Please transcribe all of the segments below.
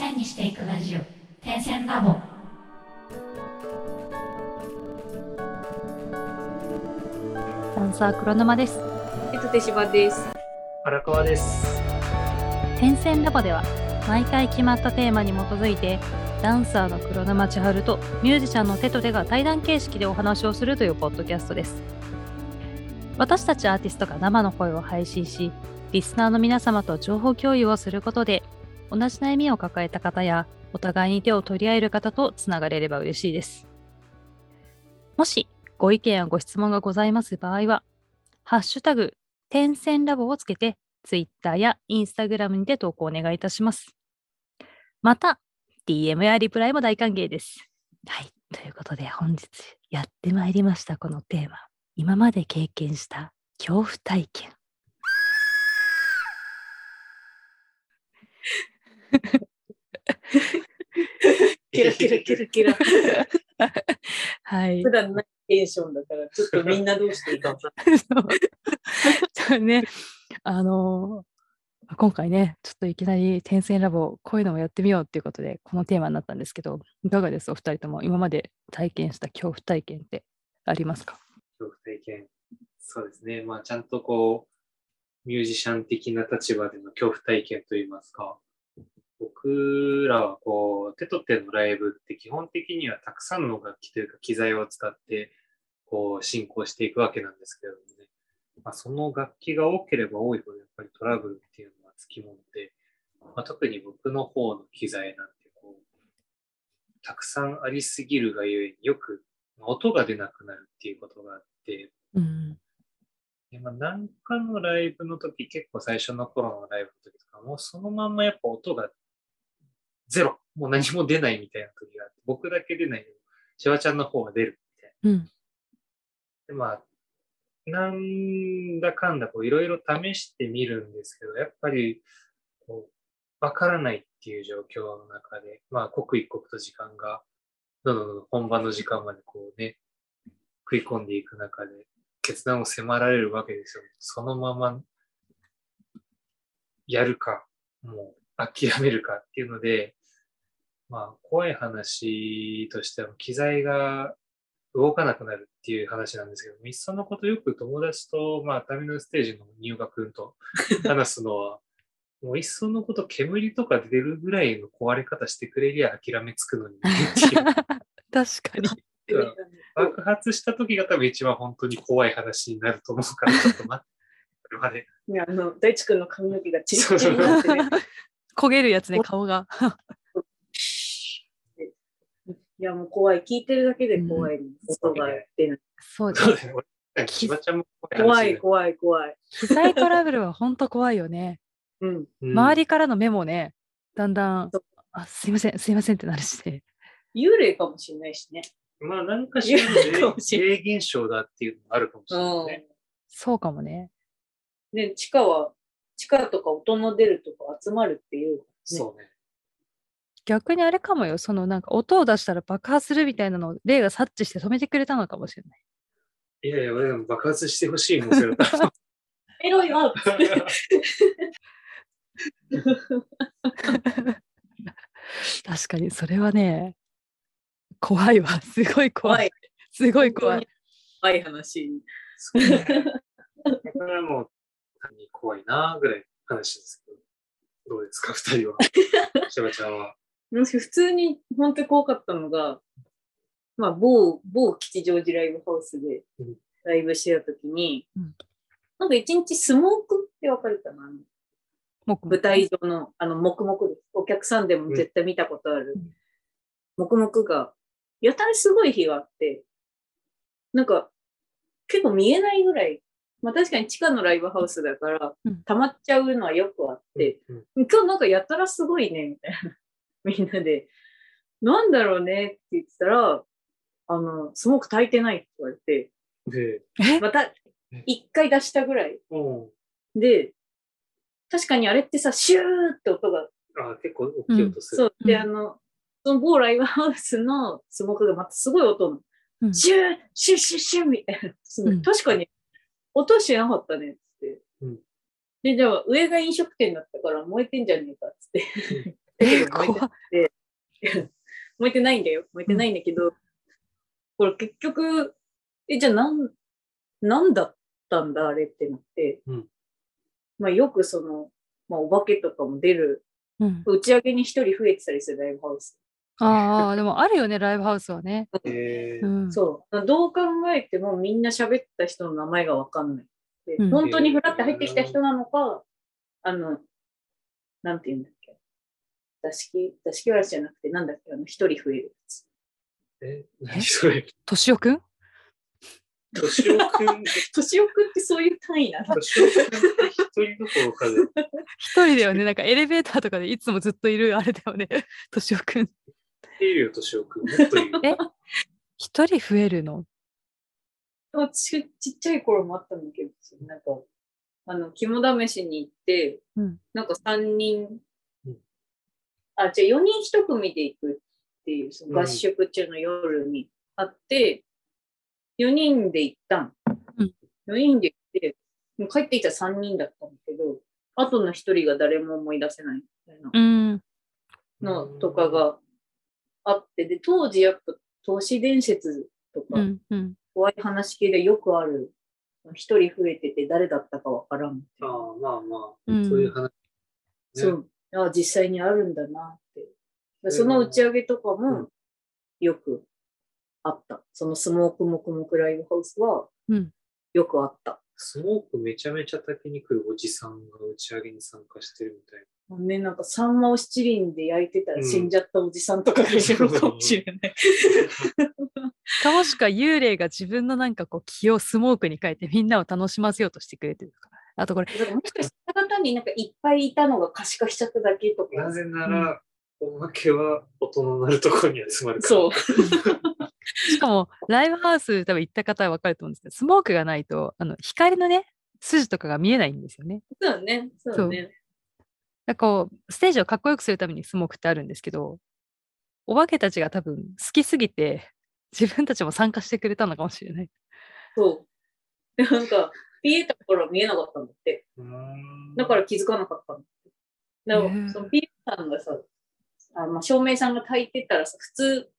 線にしていくラジオ点線ラボダンサー黒沼です。えっと、手芝です。荒川です。点線ラボでは毎回決まったテーマに基づいてダンサーの黒沼千春とミュージシャンのテトテが対談形式でお話をするというポッドキャストです。私たちアーティストが生の声を配信し、リスナーの皆様と情報共有をすることで、同じ悩みを抱えた方や、お互いに手を取り合える方とつながれれば嬉しいです。もし、ご意見やご質問がございます場合は、ハッシュタグ、点線ラボをつけて、Twitter や Instagram にて投稿お願いいたします。また、DM やリプライも大歓迎です。はい。ということで、本日やってまいりました、このテーマ。今まで経験した恐怖体験。キラキラキラキラ。はい普。段ないテンションだから、ちょっとみんなどうしていいか。そうね、あのー今回ね、ちょっといきなり点線ラボ、こういうのもやってみようっていうことで、このテーマになったんですけど、いかがです？お二人とも今まで体験した恐怖体験ってありますか？恐怖体験。そうですね。まあ、ちゃんとこう、ミュージシャン的な立場での恐怖体験といいますか、僕らはこう、テトテのライブって基本的にはたくさんの楽器というか機材を使って、こう、進行していくわけなんですけれどもね。まあ、その楽器が多ければ多いほど、やっぱりトラブルっていうのはつきもので、まあ、特に僕の方の機材なんてこう、たくさんありすぎるがゆえによく音が出なくなるっていうことがあって、うん。でまあ、なんかのライブの時、結構最初の頃のライブの時とか、もうそのまんまやっぱ音がゼロ、もう何も出ないみたいな時があって、僕だけ出ないけど、シワちゃんの方が出るみたいな。うん。で、まあ、なんだかんだこういろいろ試してみるんですけど、やっぱりこうわからないっていう状況の中で、まあ刻一刻と時間が、どんどんどんどん本番の時間までこうね、食い込んでいく中で、決断を迫られるわけですよ。そのままやるか、もう諦めるかっていうので、まあ怖い話としては機材が動かなくなるっていう話なんですけど、いっそのことよく友達と、まあ、タミナルステージの入学君と 話すのは、もういっそのこと煙とか出るぐらいの壊れ方してくれりゃ諦めつくのに、っていう 確かに。う ん爆発した時が多分一番本当に怖い話になると思うから、ちょっと待って、これまで。いやあの、大地君の髪の毛がチリそうそうチリになってね。焦げるやつね、顔が。いや、もう怖い。聞いてるだけで怖いの。音が出ない。そうですそう。だよね。俺千葉ちゃんも怖い、話怖い、怖い。機材トラブルは本当怖いよね。うん。うん周りからの目もね、だんだんあ、すいません、すいませんってなるしね。幽霊かもしれないしね。まあ、なんかしらの霊現象だっていうのもあるかもしれないね。そうかもね。で、地下は、地下とか音の出るとこ集まるっていう、ね。そうね。逆にあれかもよ、そのなんか音を出したら爆発するみたいなのを霊が察知して止めてくれたのかもしれない。いやいや、俺でも爆発してほしいもん、それは。エロいわ 確かにそれはね、怖いわ。すごい怖い。怖い。すごい怖い。怖い話。それはもう、怖いなぐらいの話ですけど。どうですか、二人は？しばちゃんは。私普通に本当に怖かったのが、まあ、某、某吉祥寺ライブハウスでうん。ライブしてた時に、うん。なんか一日スモークって分かるかな？舞台上の、あの、黙々です。お客さんでも絶対見たことある。うん。黙々が、やたらすごい日があって、なんか、結構見えないぐらい、まあ確かに地下のライブハウスだからうん、溜まっちゃうのはよくあって、うん。今日なんかやたらすごいね、みたいな。みんなで、なんだろうねって言ってたら、あの、スモーク炊いてないって言われて、また一回出したぐらい。おで、確かにあれってさ、シューって音が、あ結構大きい音する。そう。で、うんあの、その某ライブハウスのスモークがまたすごい音の、うんシュー、シュッシュッシュッみたいな。確かに、音しなかったね、つって。うんで、じゃあ上が飲食店だったから燃えてんじゃねえか、つって。えー、燃えて怖っ 燃えてないんだよ。燃えてないんだけど、これ結局、え、じゃあなん、なんだったんだ、あれってなって。うんまあよくその、まあお化けとかも出る、うん、打ち上げに一人増えてたりするライブハウス。ああ、でもあるよね、ライブハウスはね。そう。どう考えてもみんな喋った人の名前がわかんない。でうん本当にフラって入ってきた人なのか、あの、なんて言うんだ。座敷、座敷わらしじゃなくて、なんだっけ、あの、一人増えるやつ。え、何それ？としおくん？としおくん、年置く ってそういう単位なの？としおくんって一人どころかで、一人だよね。なんかエレベーターとかでいつもずっといるあれだよね。としおくん。いるよ、としおくん。もっといる。え？一人増えるの？ちちっちゃい頃もあったんだけど、なんか、あの、肝試しに行って、うんなんか3人うん、あ、じゃあ4人1組で行くっていう、そのうん合宿中の夜にあって、4人で行ったん。うん4人で行って、もう帰ってきた3人だったんだけど、後の1人が誰も思い出せないみたいなうん。のとかがあって、で、当時やっぱ都市伝説とか、うん。うん。怖い話系でよくある、一人増えてて誰だったかわからん。ああ、まあまあ、うんそういう話。ねそう。あ実際にあるんだなって。でその打ち上げとかうもよくあった。そのスモークモクモクライブハウスはうん。よくあった。スモークめちゃめちゃ炊きに来るおじさんが打ち上げに参加してるみたいね、なんかサンマを七輪で焼いてたらうん死んじゃったおじさんとかがいるのかもしれない。かもしくは幽霊が自分のなんかこう気をスモークに変えてみんなを楽しませようとしてくれてるから。あとこれ、もしかしたら方になんかいっぱいいたのが可視化しちゃっただけとか。な。なぜなら、お化けは音の鳴るところに集まるから。そう。しかもライブハウス多分行った方は分かると思うんですけど、スモークがないとあの光のね、筋とかが見えないんですよね。そうだね。そうだね。だからこう、ステージをかっこよくするためにスモークってあるんですけど、お化けたちが多分好きすぎて、自分たちも参加してくれたのかもしれない。そう。で、なんか、ピエタから見えなかったんだって。だから気づかなかったの。だかへえら、そのピエタさんがさ、あまあ、照明さんが焚いてたらさ、普通、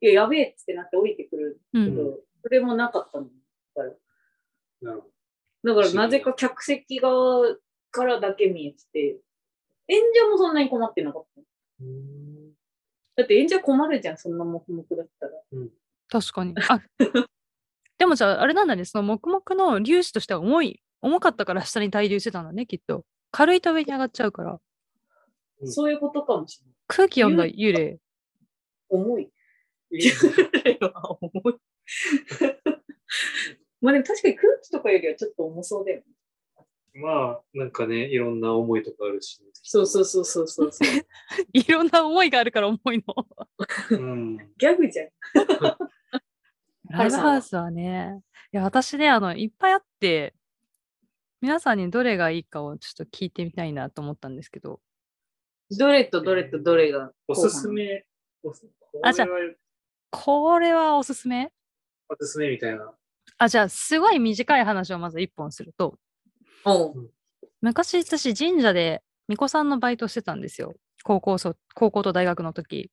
いや、やべえっつってなって降りてくるけど、うん。それもなかったの。だかなるほら、だからなぜか客席側からだけ見えてて、演者もそんなに困ってなかった。だって演者困るじゃん、そんな黙々だったら。確かに。あでもじゃあ、あれなんだね、その黙々の粒子としては重い、重かったから下に滞留してたんだね、きっと。軽いと上に上がっちゃうから。うんそういうことかもしれない。空気読んだ幽霊。重い。いいね重い。まあでも確かに空気とかよりはちょっと重そうだよね。まあ、なんかね、いろんな思いとかあるし、そうそうそうそうそうそう。いろんな思いがあるから重いの。うん。ギャグじゃん。ライブハウス。はね、いや、私ね、あの、いっぱいあって、皆さんにどれがいいかをちょっと聞いてみたいなと思ったんですけど、どれとどれとどれがおすすめ、おすあじゃあこれはおすすめ？おすすめみたいな。あ、じゃあ、すごい短い話をまず一本すると、昔私神社で巫女さんのバイトしてたんですよ。高校そ高校と大学の時。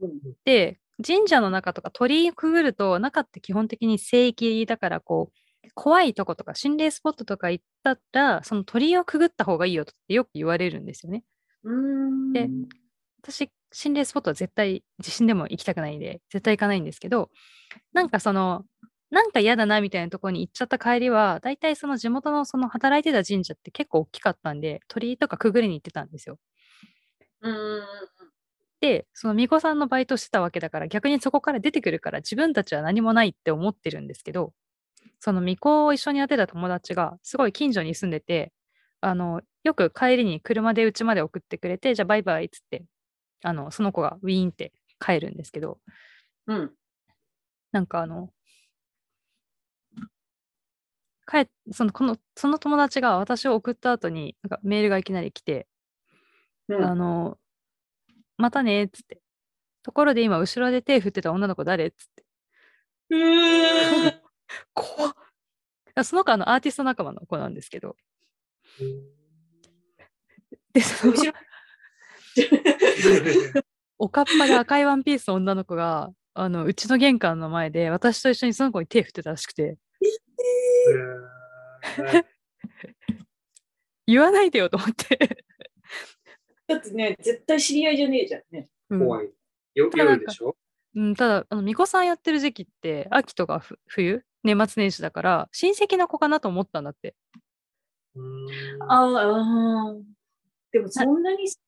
うん。で、神社の中とか鳥居くぐると中って基本的に聖域だからこう怖いとことか心霊スポットとか行ったらその鳥居をくぐった方がいいよってよく言われるんですよね。うーん。で私心霊スポットは絶対地震でも行きたくないんで絶対行かないんですけどなんかそのなんか嫌だなみたいなところに行っちゃった帰りは大体その地元のその働いてた神社って結構大きかったんで鳥居とかくぐりに行ってたんですよ。うーん。でその巫女さんのバイトしてたわけだから逆にそこから出てくるから自分たちは何もないって思ってるんですけどその巫女を一緒にやってた友達がすごい近所に住んでてあのよく帰りに車で家まで送ってくれてじゃあバイバイっつってあのその子がウィーンって帰るんですけどうん。なんかあの帰っそのこのその友達が私を送った後になんかメールがいきなり来てうん。あの、またねっつって。ところで今、後ろで手振ってた女の子誰？っつって。うーん。怖っあその子あのアーティスト仲間の子なんですけど。で、その後ろ おかっぱで赤いワンピースの女の子が、あの、うちの玄関の前で、私と一緒にその子に手振ってたらしくて、うん 言わないでよと思って。だってね、絶対知り合いじゃねえじゃんね。うん怖い。よただなんか夜でしょ？うん、ただ、あの、巫女さんやってる時期って、秋とかふ冬、年末年始だから、親戚の子かなと思ったんだって。うーんああ、でもそんなに、そ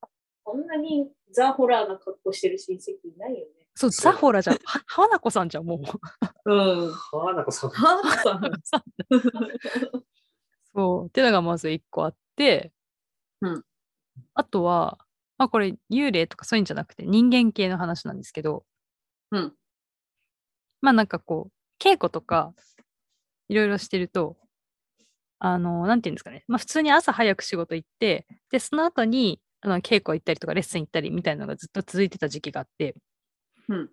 んなにザ・ホラーな格好してる親戚いないよね。そう、ザホラじゃん。は、花子さんじゃん、もう。うん。はあ、なんかさん。はぁさん。そう。ってのがまず一個あって、うんあとは、まあこれ幽霊とかそういうんじゃなくて人間系の話なんですけど、うんまあなんかこう、稽古とかいろいろしてると、あの、なんていうんですかね。まあ普通に朝早く仕事行って、で、その後にあの稽古行ったりとかレッスン行ったりみたいなのがずっと続いてた時期があって、うん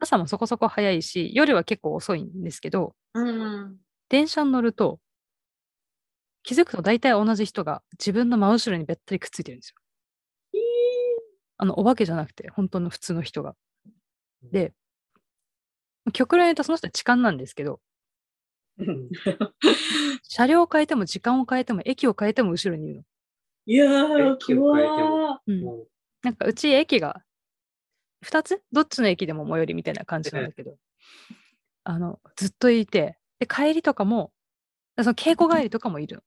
朝もそこそこ早いし、夜は結構遅いんですけど、うん。電車に乗ると、気づくと大体同じ人が自分の真後ろにべったりくっついてるんですよ。あの、お化けじゃなくて、本当の普通の人が。で、極論言うとその人は痴漢なんですけど、うん。車両を変えても時間を変えても駅を変えても後ろにいるの。いやー、怖うんなんかうち駅が2つ？どっちの駅でも最寄りみたいな感じなんだけど、あの、ずっといて、で、帰りとかも、その稽古帰りとかもいる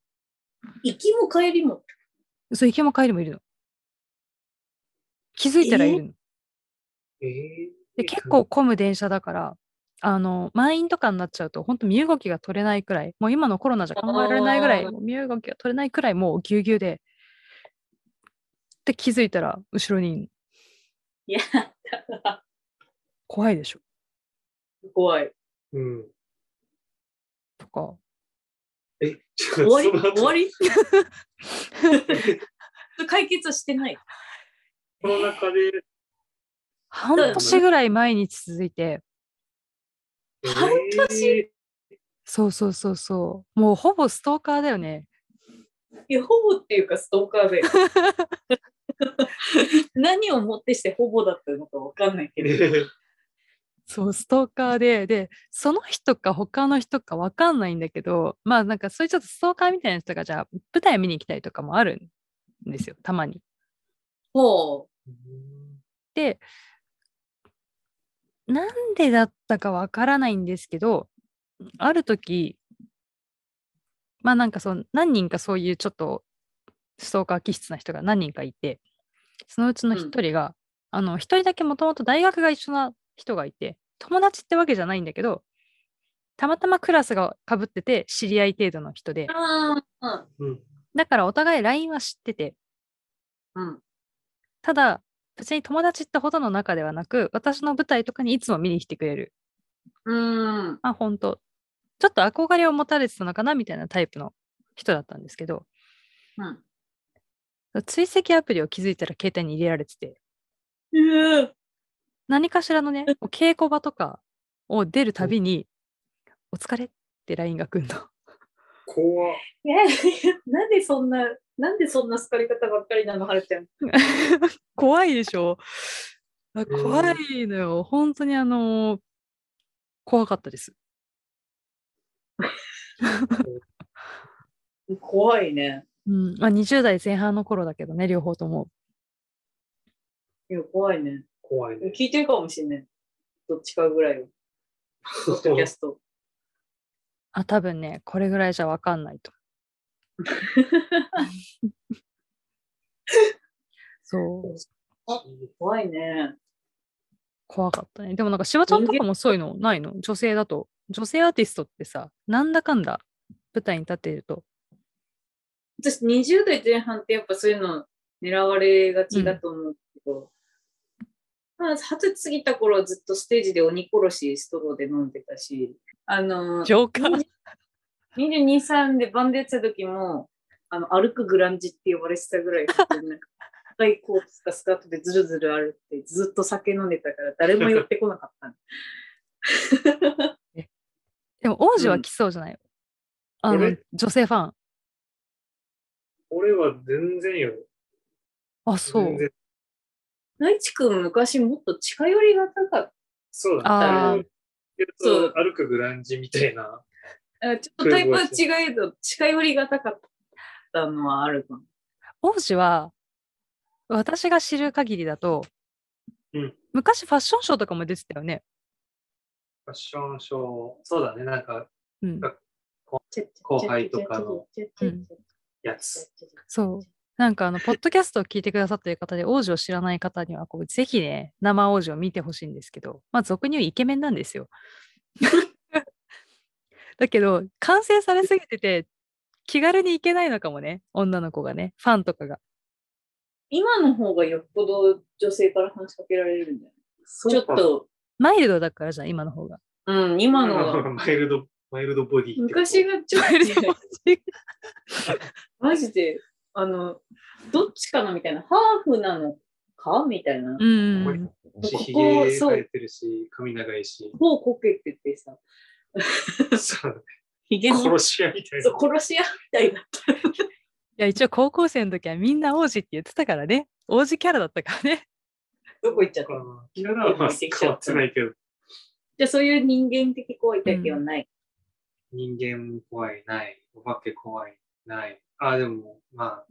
行きも帰りも。の。そう、行きも帰りもいるの。気づいたらいるの。えーで、結構混む電車だから、あの、満員とかになっちゃうと、本当身動きが取れないくらい、もう今のコロナじゃ考えられないぐらい、身動きが取れないくらい、もうぎゅうぎゅうで、で、気づいたら、後ろにいやだ。怖いでしょ。怖い。うん。とか。終わり？終わり？解決してない。コロナ禍で、半年ぐらい毎日続いて、半年？えそうそうそうそう。もうほぼストーカーだよね。いや、ほぼっていうかストーカーで。何をもってしてほぼだったのかわかんないけど。ーそう、ストーカーで、で、その人か他の人かわかんないんだけど、まあなんかそういうちょっとストーカーみたいな人がじゃあ舞台見に来たりとかもあるんですよ、たまに。ほで、なんでだったかわからないんですけど、ある時、まあなんかその何人かそういうちょっとストーカー気質な人が何人かいて、そのうちの一人が、あの、一人だけもともと大学が一緒な人がいて、友達ってわけじゃないんだけど、たまたまクラスが被ってて知り合い程度の人でう。、ん。だからお互い LINE は知ってて、うん。ただ、別に友達ってほどの仲ではなく、私の舞台とかにいつも見に来てくれる。うん。あ、本当ちょっと憧れを持たれてたのかなみたいなタイプの人だったんですけど、うん。追跡アプリを気づいたら携帯に入れられてて、うん。何かしらのね、稽古場とかを出るたびに、お疲れって LINE が来るの。怖っえ、なんでそんな、なんでそんな好かれ方ばっかりなの、はるちゃん。怖いでしょ怖いのよ。本当にあのー怖かったです。怖いね。うん。まあ、20代前半の頃だけどね、両方とも。いや、怖いね。怖いね。聞いてるかもしれない。どっちかぐらいを。ポッドキャスト。あ、多分ね、これぐらいじゃわかんないと。そう。怖いね。怖かったね。でもなんか、しばちゃんとかもそういうのないの？女性だと。女性アーティストってさ、なんだかんだ舞台に立っていると。私、20代前半ってやっぱそういうの狙われがちだと思うけど、まあ、二十歳過ぎた頃はずっとステージで鬼殺しストローで飲んでたし、あの、ジョーカー。22、3でバンドやってた時も、あの、歩くグランジって呼ばれてたぐらい、なんか赤いコートとかスカートでズルズル歩ってずっと酒飲んでたから誰も寄ってこなかったの。でも王子は来そうじゃない、あの俺、女性ファン。俺は全然よ。あ、そう全。然大地君昔もっと近寄りがたかっそうあだね。そうそう歩くグランジみたいな。た。ちょっとタイプは違えど、近寄りがたかったのはあるかも。王子は、私が知る限りだと、うん昔ファッションショーとかも出てたよね。ファッションショー、そうだね、なんかうん。後輩とかのうんやつ。そう。なんかあの、ポッドキャストを聞いてくださっている方で、王子を知らない方には、こう、ぜひね、生王子を見てほしいんですけど、まあ、俗に言うイケメンなんですよ。だけど、完成されすぎてて、気軽に行けないのかもね、女の子がね、ファンとかが。今の方がよっぽど女性から話しかけられるんだよね。ちょっと、マイルドだからじゃん、今の方が。うん、今のが。マイルド、マイルドボディ。昔がちょっと、マジで、あの、どっちかなみたいな、ハーフなのかみたいな。うんこうん。し、ここひげそう生えてるし、髪長いし、こうこけててさ、そうひげも殺し屋みたいそうな。殺し屋みたいだった。いや、一応高校生の時はみんな王子って言ってたからね。王子キャラだったからね。どこ行っちゃった？キャラはまあ変わってないけど、じゃあそういう人間的怖い体験はない。人間怖い、ない。お化け怖い、ない。あ、でも、まあ、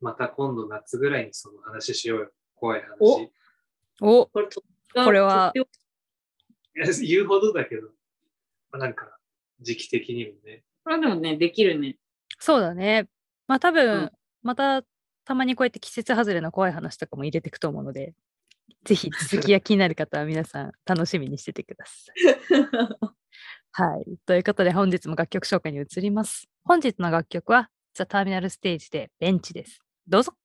また今度夏ぐらいにその話しようよ。怖い話。おおこれとこれは言うほどだけど、まあ、なんか、時期的にもね。これでもね、できるね。そうだね。まあ多分、うんまたたまにこうやって季節外れの怖い話とかも入れていくと思うので、ぜひ続きが気になる方は皆さん楽しみにしててください。はい。ということで本日も楽曲紹介に移ります。本日の楽曲はザ・ターミナルステージでベンチです。どうぞ。「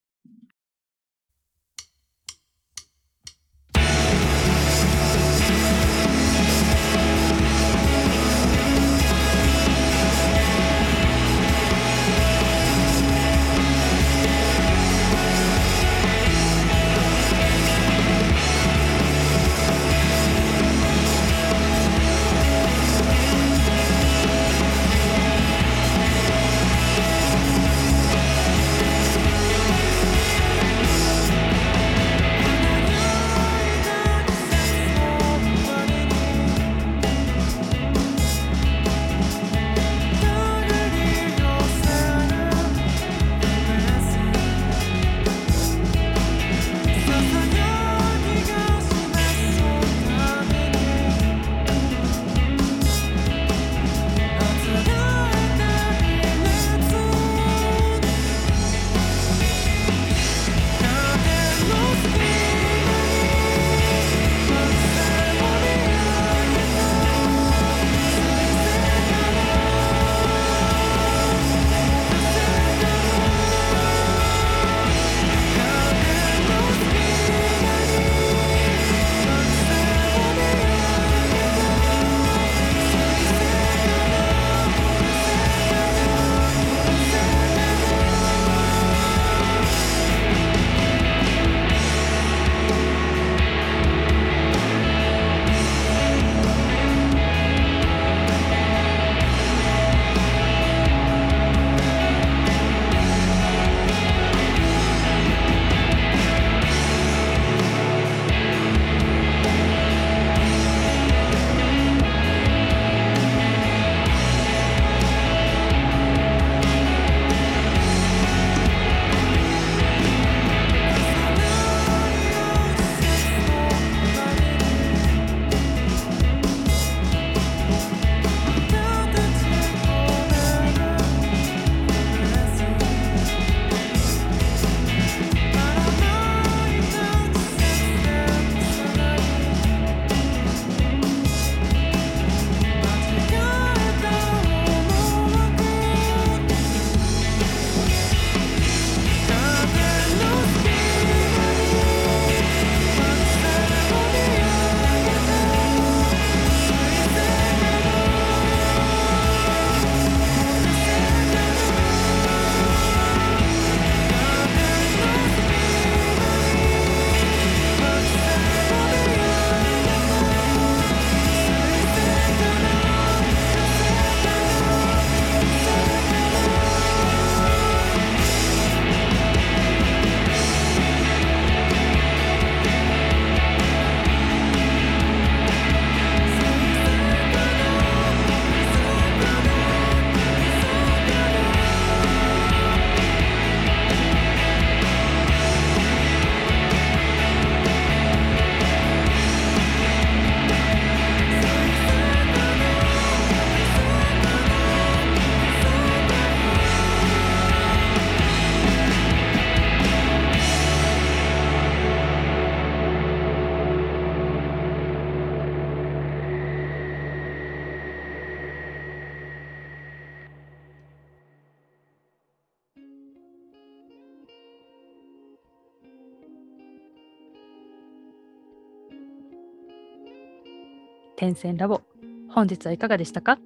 点線ラボ。本日はいかがでしたか？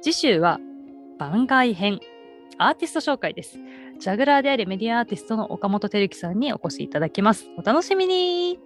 次週は番外編。アーティスト紹介です。ジャグラーでありメディアアーティストの岡本照之さんにお越しいただきます。お楽しみに。